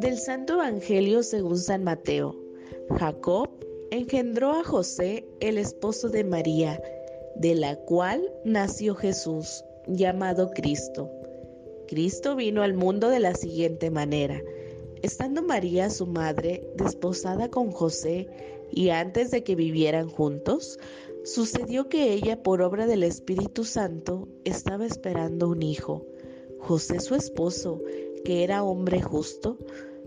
Del Santo Evangelio según San Mateo. Jacob engendró a José, el esposo de María, de la cual nació Jesús, llamado Cristo. Cristo vino al mundo de la siguiente manera. Estando María, su madre, desposada con José, y antes de que vivieran juntos, sucedió que ella, por obra del Espíritu Santo, estaba esperando un hijo. José, su esposo, que era hombre justo,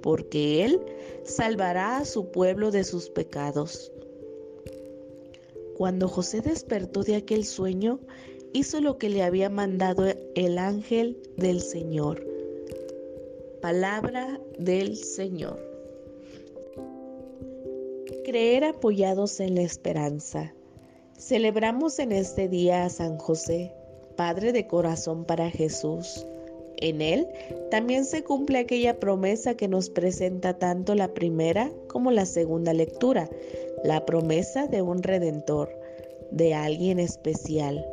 porque él salvará a su pueblo de sus pecados. Cuando José despertó de aquel sueño, hizo lo que le había mandado el ángel del Señor. Palabra del Señor. Creer apoyados en la esperanza. Celebramos en este día a San José, Padre de corazón para Jesús. En él también se cumple aquella promesa que nos presenta tanto la primera como la segunda lectura, la promesa de un redentor, de alguien especial.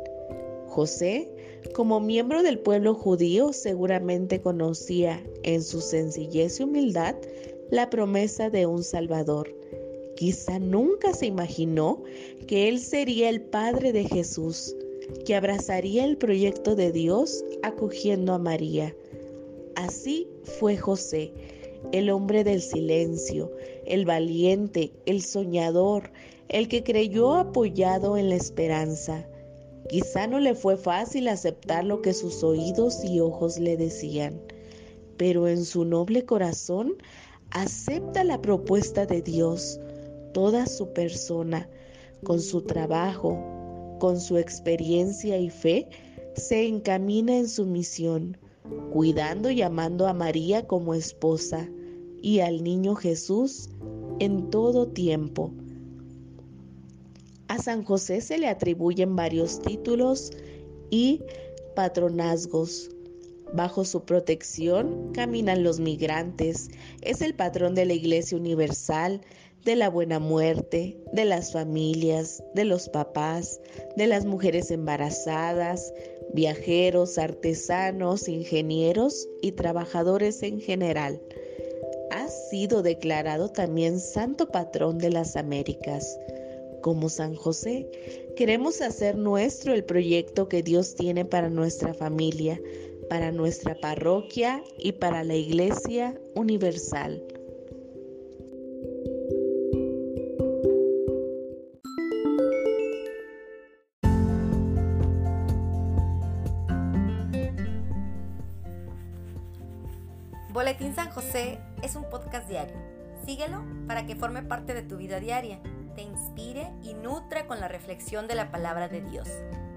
José, como miembro del pueblo judío, seguramente conocía en su sencillez y humildad la promesa de un Salvador. Quizá nunca se imaginó que él sería el Padre de Jesús, que abrazaría el proyecto de Dios acogiendo a María. Así fue José, el hombre del silencio, el valiente, el soñador, el que creyó apoyado en la esperanza. Quizá no le fue fácil aceptar lo que sus oídos y ojos le decían, pero en su noble corazón acepta la propuesta de Dios, toda su persona, con su trabajo, con su experiencia y fe, se encamina en su misión, cuidando y amando a María como esposa y al niño Jesús en todo tiempo. A San José se le atribuyen varios títulos y patronazgos. Bajo su protección caminan los migrantes. Es el patrón de la Iglesia Universal, de la buena muerte, de las familias, de los papás, de las mujeres embarazadas, viajeros, artesanos, ingenieros y trabajadores en general ha sido declarado también Santo Patrón de las Américas. Como San José, queremos hacer nuestro el proyecto que Dios tiene para nuestra familia, para nuestra parroquia y para la Iglesia Universal. Boletín San José es un podcast diario. Síguelo para que forme parte de tu vida diaria, te inspire y nutra con la reflexión de la palabra de Dios.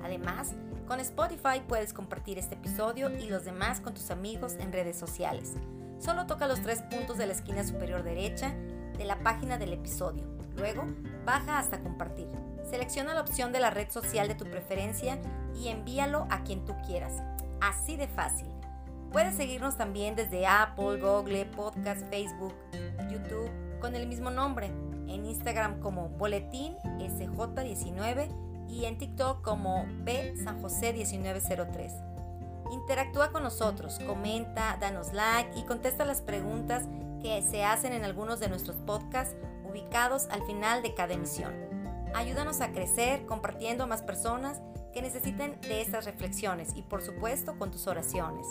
Además, con Spotify puedes compartir este episodio y los demás con tus amigos en redes sociales. Solo toca los tres puntos de la esquina superior derecha de la página del episodio. Luego, baja hasta compartir. Selecciona la opción de la red social de tu preferencia y envíalo a quien tú quieras. Así de fácil. Puedes seguirnos también desde Apple, Google, Podcast, Facebook, YouTube con el mismo nombre. en Instagram como Boletín SJ19 y en TikTok como B San José 1903. Interactúa con nosotros, comenta, danos like y contesta las preguntas que se hacen en algunos de nuestros podcasts ubicados al final de cada emisión. Ayúdanos a crecer compartiendo a más personas que necesiten de estas reflexiones y por supuesto con tus oraciones.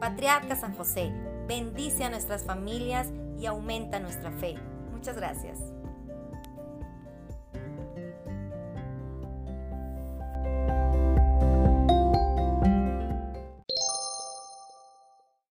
Patriarca San José, bendice a nuestras familias y aumenta nuestra fe. Muchas gracias.